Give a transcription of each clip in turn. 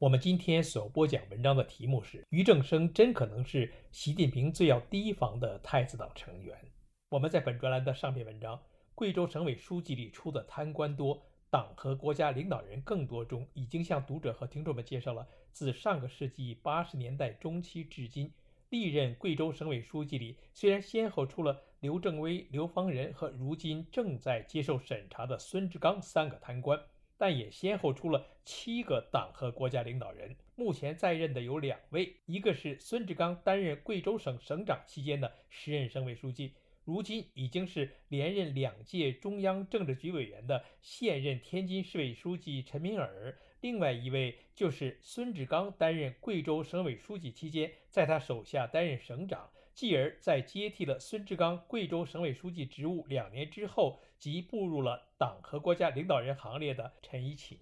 我们今天所播讲文章的题目是：俞正声真可能是习近平最要提防的太子党成员。我们在本专栏的上篇文章《贵州省委书记里出的贪官多，党和国家领导人更多》中，已经向读者和听众们介绍了自上个世纪八十年代中期至今，历任贵州省委书记里虽然先后出了刘正威、刘方仁和如今正在接受审查的孙志刚三个贪官。但也先后出了七个党和国家领导人，目前在任的有两位，一个是孙志刚担任贵州省省长期间的时任省委书记，如今已经是连任两届中央政治局委员的现任天津市委书记陈敏尔；另外一位就是孙志刚担任贵州省委书记期间，在他手下担任省长。继而在接替了孙志刚贵州省委书记职务两年之后，即步入了党和国家领导人行列的陈一勤。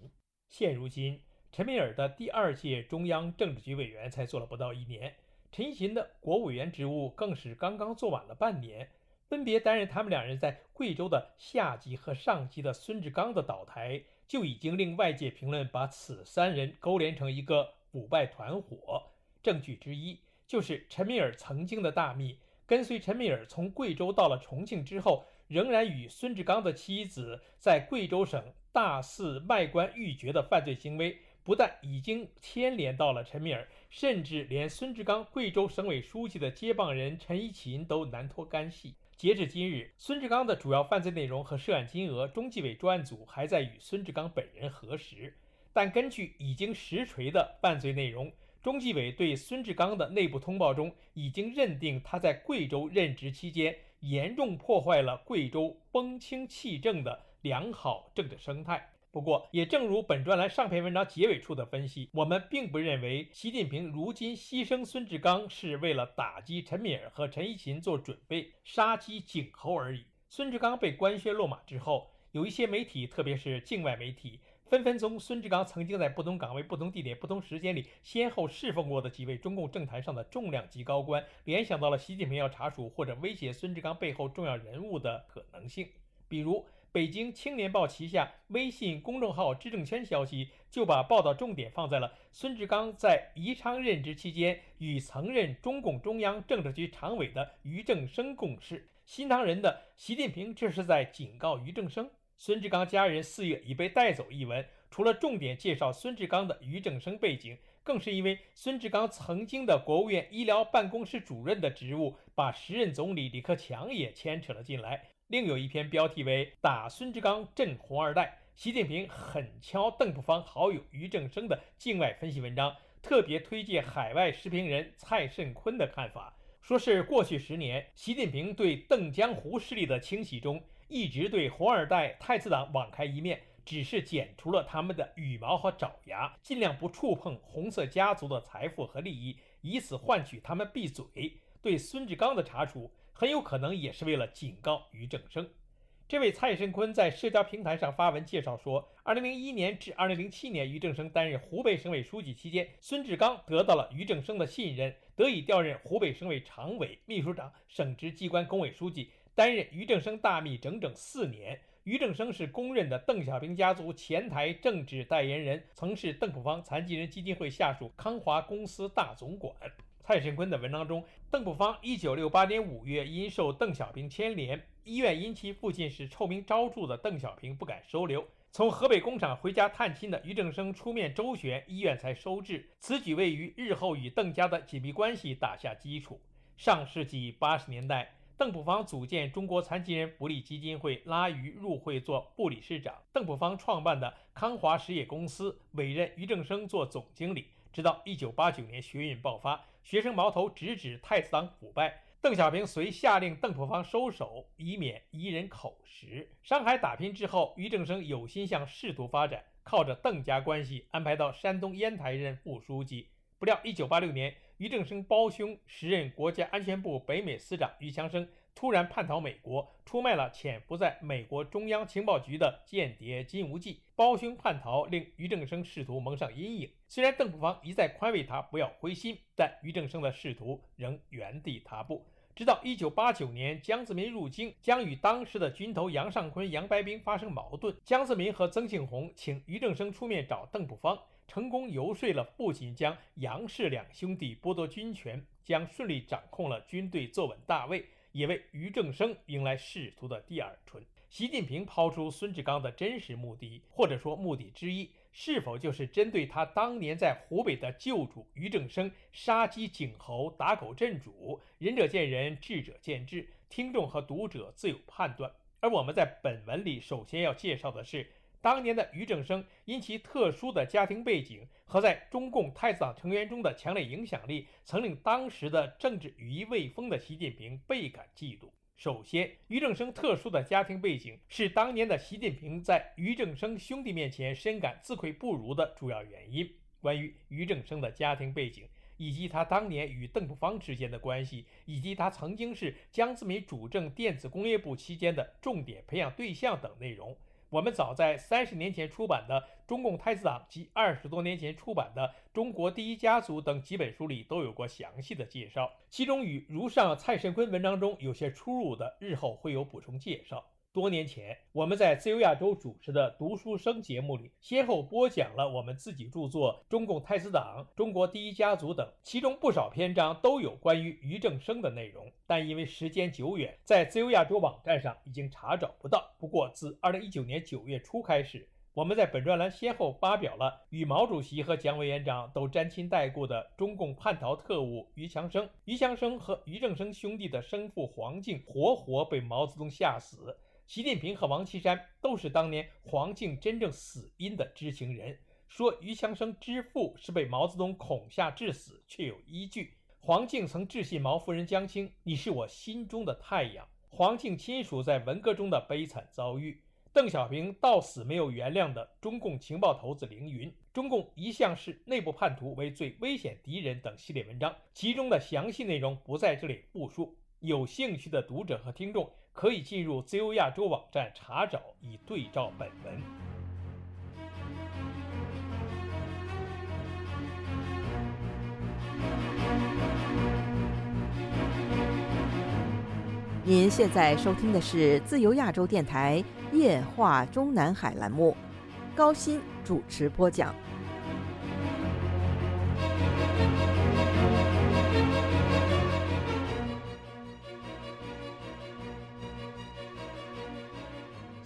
现如今，陈敏尔的第二届中央政治局委员才做了不到一年，陈一勤的国务委员职务更是刚刚做满了半年。分别担任他们两人在贵州的下级和上级的孙志刚的倒台，就已经令外界评论把此三人勾连成一个腐败团伙。证据之一。就是陈敏尔曾经的大秘，跟随陈敏尔从贵州到了重庆之后，仍然与孙志刚的妻子在贵州省大肆卖官鬻爵的犯罪行为，不但已经牵连到了陈敏尔，甚至连孙志刚贵州省委书记的接棒人陈一勤都难脱干系。截至今日，孙志刚的主要犯罪内容和涉案金额，中纪委专案组还在与孙志刚本人核实，但根据已经实锤的犯罪内容。中纪委对孙志刚的内部通报中，已经认定他在贵州任职期间，严重破坏了贵州风清气正的良好政治生态。不过，也正如本专栏上篇文章结尾处的分析，我们并不认为习近平如今牺牲孙志刚是为了打击陈敏尔和陈一勤做准备，杀鸡儆猴而已。孙志刚被官宣落马之后，有一些媒体，特别是境外媒体。纷纷从孙志刚曾经在不同岗位、不同地点、不同时间里先后侍奉过的几位中共政坛上的重量级高官，联想到了习近平要查处或者威胁孙志刚背后重要人物的可能性。比如，北京青年报旗下微信公众号“知政圈”消息就把报道重点放在了孙志刚在宜昌任职期间与曾任中共中央政治局常委的俞正声共事。新唐人的习近平这是在警告俞正声。孙志刚家人四月已被带走一文，除了重点介绍孙志刚的俞正声背景，更是因为孙志刚曾经的国务院医疗办公室主任的职务，把时任总理李克强也牵扯了进来。另有一篇标题为“打孙志刚震红二代，习近平狠敲邓朴方好友俞正声”的境外分析文章，特别推荐海外时评人蔡慎坤的看法，说是过去十年，习近平对邓江湖势力的清洗中。一直对红二代、太子党网开一面，只是剪除了他们的羽毛和爪牙，尽量不触碰红色家族的财富和利益，以此换取他们闭嘴。对孙志刚的查处，很有可能也是为了警告俞正声。这位蔡申坤在社交平台上发文介绍说，2001年至2007年，俞正声担任湖北省委书记期间，孙志刚得到了俞正声的信任，得以调任湖北省委常委、秘书长、省直机关工委书记。担任俞正声大秘整整四年，俞正声是公认的邓小平家族前台政治代言人，曾是邓朴方残疾人基金会下属康华公司大总管。蔡胜坤的文章中，邓朴方1968年5月因受邓小平牵连，医院因其父亲是臭名昭著的邓小平不敢收留，从河北工厂回家探亲的俞正声出面周旋，医院才收治。此举为于日后与邓家的紧密关系打下基础。上世纪80年代。邓朴方组建中国残疾人福利基金会，拉于入会做部理事长。邓朴方创办的康华实业公司委任俞正声做总经理。直到1989年学运爆发，学生矛头直指太子党腐败，邓小平遂下令邓朴方收手，以免贻人口实。上海打拼之后，俞正声有心向仕途发展，靠着邓家关系安排到山东烟台任副书记。不料1986年，俞正声胞兄时任国家安全部北美司长俞强生突然叛逃美国，出卖了潜伏在美国中央情报局的间谍金无忌。胞兄叛逃令俞正声仕途蒙上阴影。虽然邓朴方一再宽慰他不要灰心，但俞正声的仕途仍原地踏步。直到1989年，江泽民入京，将与当时的军头杨尚昆、杨白冰发生矛盾。江泽民和曾庆红请俞正声出面找邓朴方，成功游说了，不仅将杨氏两兄弟剥夺军权，将顺利掌控了军队，坐稳大位，也为俞正声迎来仕途的第二春。习近平抛出孙志刚的真实目的，或者说目的之一，是否就是针对他当年在湖北的旧主俞正声杀鸡儆猴、打狗镇主？仁者见仁，智者见智，听众和读者自有判断。而我们在本文里首先要介绍的是，当年的俞正声因其特殊的家庭背景和在中共太子党成员中的强烈影响力，曾令当时的政治羽翼未丰的习近平倍感嫉妒。首先，俞正声特殊的家庭背景是当年的习近平在俞正声兄弟面前深感自愧不如的主要原因。关于俞正声的家庭背景，以及他当年与邓朴方之间的关系，以及他曾经是江泽民主政电子工业部期间的重点培养对象等内容。我们早在三十年前出版的《中共太子党》及二十多年前出版的《中国第一家族》等几本书里都有过详细的介绍，其中与如上蔡慎坤文章中有些出入的，日后会有补充介绍。多年前，我们在自由亚洲主持的读书声节目里，先后播讲了我们自己著作《中共太子党》《中国第一家族》等，其中不少篇章都有关于俞正声的内容，但因为时间久远，在自由亚洲网站上已经查找不到。不过，自2019年9月初开始，我们在本专栏先后发表了与毛主席和蒋委员长都沾亲带故的中共叛逃特务俞强生。俞强生和俞正声兄弟的生父黄敬活活被毛泽东吓死。习近平和王岐山都是当年黄敬真正死因的知情人，说俞强生之父是被毛泽东恐吓致死，确有依据。黄敬曾致信毛夫人江青：“你是我心中的太阳。”黄敬亲属在文革中的悲惨遭遇，邓小平到死没有原谅的中共情报头子凌云，中共一向视内部叛徒为最危险敌人等系列文章，其中的详细内容不在这里复述。有兴趣的读者和听众。可以进入自由亚洲网站查找，以对照本文。您现在收听的是自由亚洲电台夜话中南海栏目，高鑫主持播讲。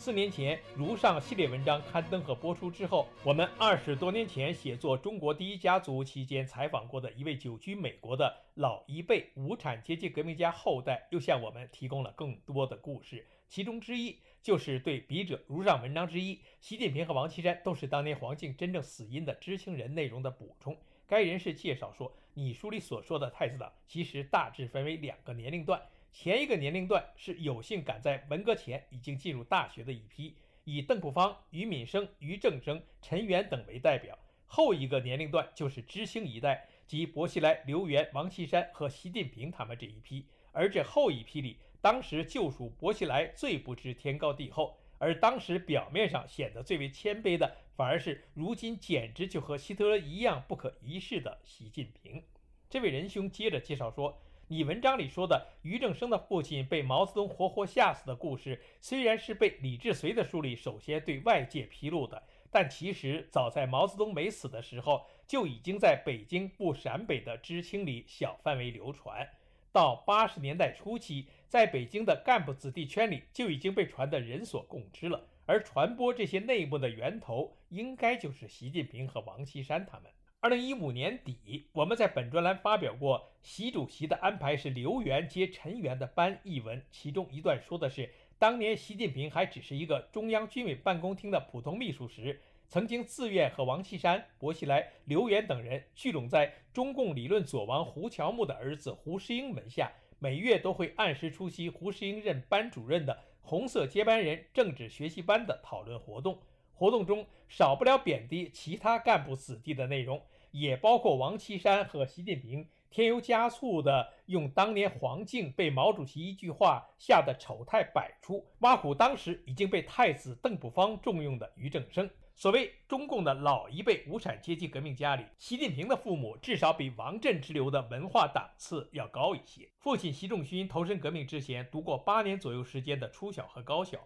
四年前，如上系列文章刊登和播出之后，我们二十多年前写作《中国第一家族》期间采访过的一位久居美国的老一辈无产阶级革命家后代，又向我们提供了更多的故事。其中之一就是对笔者如上文章之一“习近平和王岐山都是当年黄敬真正死因的知情人”内容的补充。该人士介绍说，你书里所说的太子党，其实大致分为两个年龄段。前一个年龄段是有幸赶在文革前已经进入大学的一批，以邓朴方、俞敏生、俞正声、陈元等为代表；后一个年龄段就是知青一代，即薄熙来、刘源、王岐山和习近平他们这一批。而这后一批里，当时就属薄熙来最不知天高地厚，而当时表面上显得最为谦卑的，反而是如今简直就和希特勒一样不可一世的习近平。这位仁兄接着介绍说。你文章里说的俞正声的父亲被毛泽东活活吓死的故事，虽然是被李志绥的书里首先对外界披露的，但其实早在毛泽东没死的时候，就已经在北京不陕北的知青里小范围流传。到八十年代初期，在北京的干部子弟圈里就已经被传得人所共知了。而传播这些内幕的源头，应该就是习近平和王岐山他们。二零一五年底，我们在本专栏发表过习主席的安排是刘源接陈元的班一文，其中一段说的是，当年习近平还只是一个中央军委办公厅的普通秘书时，曾经自愿和王岐山、薄熙来、刘源等人聚拢在中共理论左王胡乔木的儿子胡适英门下，每月都会按时出席胡适英任班主任的红色接班人政治学习班的讨论活动。活动中少不了贬低其他干部子弟的内容。也包括王岐山和习近平添油加醋的用当年黄敬被毛主席一句话吓得丑态百出，挖苦当时已经被太子邓朴方重用的俞正声。所谓中共的老一辈无产阶级革命家里，习近平的父母至少比王震之流的文化档次要高一些。父亲习仲勋投身革命之前，读过八年左右时间的初小和高小；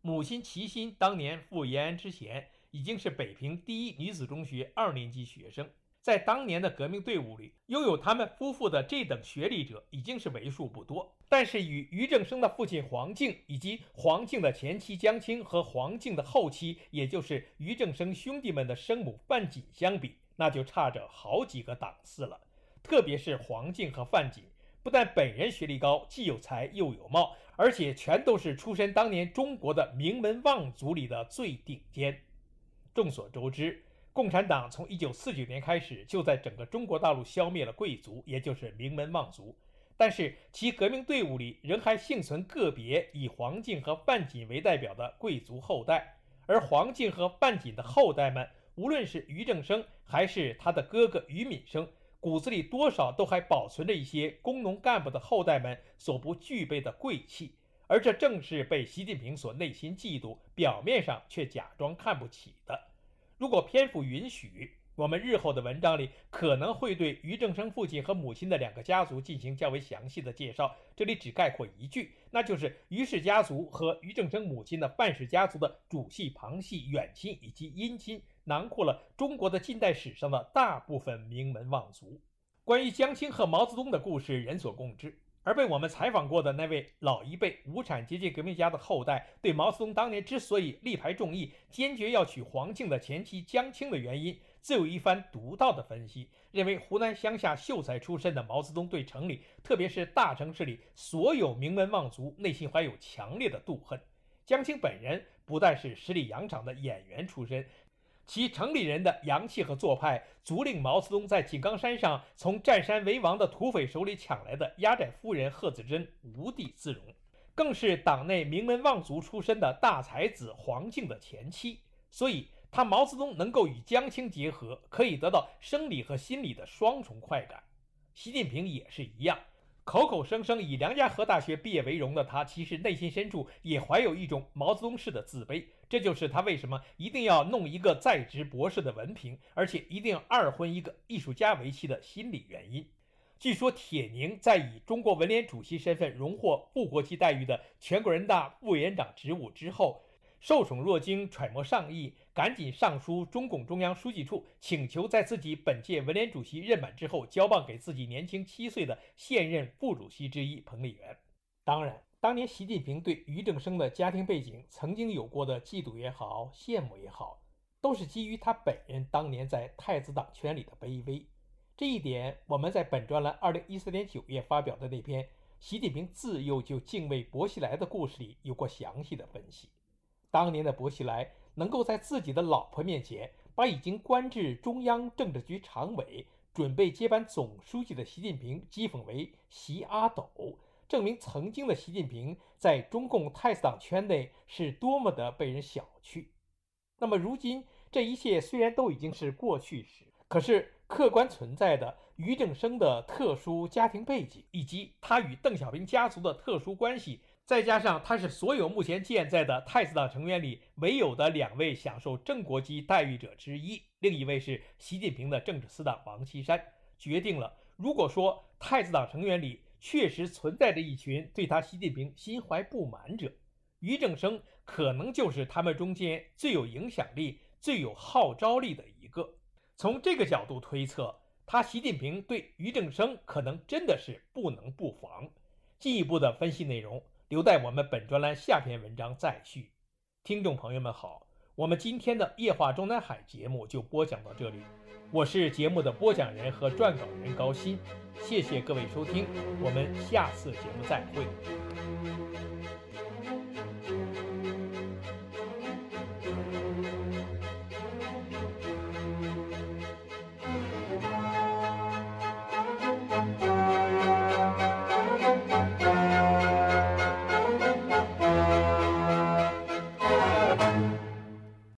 母亲齐心当年赴延安之前，已经是北平第一女子中学二年级学生。在当年的革命队伍里，拥有他们夫妇的这等学历者已经是为数不多。但是，与俞正声的父亲黄敬，以及黄敬的前妻江青和黄敬的后妻，也就是俞正声兄弟们的生母范锦相比，那就差着好几个档次了。特别是黄敬和范锦，不但本人学历高，既有才又有貌，而且全都是出身当年中国的名门望族里的最顶尖。众所周知。共产党从一九四九年开始，就在整个中国大陆消灭了贵族，也就是名门望族。但是其革命队伍里仍还幸存个别以黄敬和范锦为代表的贵族后代。而黄敬和范锦的后代们，无论是俞正声还是他的哥哥俞敏生，骨子里多少都还保存着一些工农干部的后代们所不具备的贵气。而这正是被习近平所内心嫉妒，表面上却假装看不起的。如果篇幅允许，我们日后的文章里可能会对俞正声父亲和母亲的两个家族进行较为详细的介绍。这里只概括一句，那就是俞氏家族和俞正声母亲的范氏家族的主系、旁系、远亲以及姻亲，囊括了中国的近代史上的大部分名门望族。关于江青和毛泽东的故事，人所共知。而被我们采访过的那位老一辈无产阶级革命家的后代，对毛泽东当年之所以力排众议，坚决要娶黄庆的前妻江青的原因，自有一番独到的分析。认为湖南乡下秀才出身的毛泽东，对城里，特别是大城市里所有名门望族，内心怀有强烈的妒恨。江青本人不但是十里洋场的演员出身。其城里人的洋气和做派，足令毛泽东在井冈山上从占山为王的土匪手里抢来的压寨夫人贺子珍无地自容，更是党内名门望族出身的大才子黄敬的前妻，所以他毛泽东能够与江青结合，可以得到生理和心理的双重快感。习近平也是一样。口口声声以梁家河大学毕业为荣的他，其实内心深处也怀有一种毛泽东式的自卑。这就是他为什么一定要弄一个在职博士的文凭，而且一定要二婚一个艺术家为妻的心理原因。据说铁凝在以中国文联主席身份荣获副国级待遇的全国人大副委员长职务之后。受宠若惊，揣摩上意，赶紧上书中共中央书记处，请求在自己本届文联主席任满之后，交棒给自己年轻七岁的现任副主席之一彭丽媛。当然，当年习近平对俞正声的家庭背景曾经有过的嫉妒也好，羡慕也好，都是基于他本人当年在太子党圈里的卑微。这一点，我们在本专栏二零一四年九月发表的那篇《习近平自幼就敬畏薄熙来的故事》里有过详细的分析。当年的薄熙来能够在自己的老婆面前，把已经官至中央政治局常委、准备接班总书记的习近平讥讽为“习阿斗”，证明曾经的习近平在中共太子党圈内是多么的被人小觑。那么，如今这一切虽然都已经是过去时，可是客观存在的俞正声的特殊家庭背景，以及他与邓小平家族的特殊关系。再加上他是所有目前健在的太子党成员里唯有的两位享受正国级待遇者之一，另一位是习近平的政治死党王岐山，决定了，如果说太子党成员里确实存在着一群对他习近平心怀不满者，俞正声可能就是他们中间最有影响力、最有号召力的一个。从这个角度推测，他习近平对俞正声可能真的是不能不防。进一步的分析内容。留待我们本专栏下篇文章再续。听众朋友们好，我们今天的夜话中南海节目就播讲到这里。我是节目的播讲人和撰稿人高鑫，谢谢各位收听，我们下次节目再会。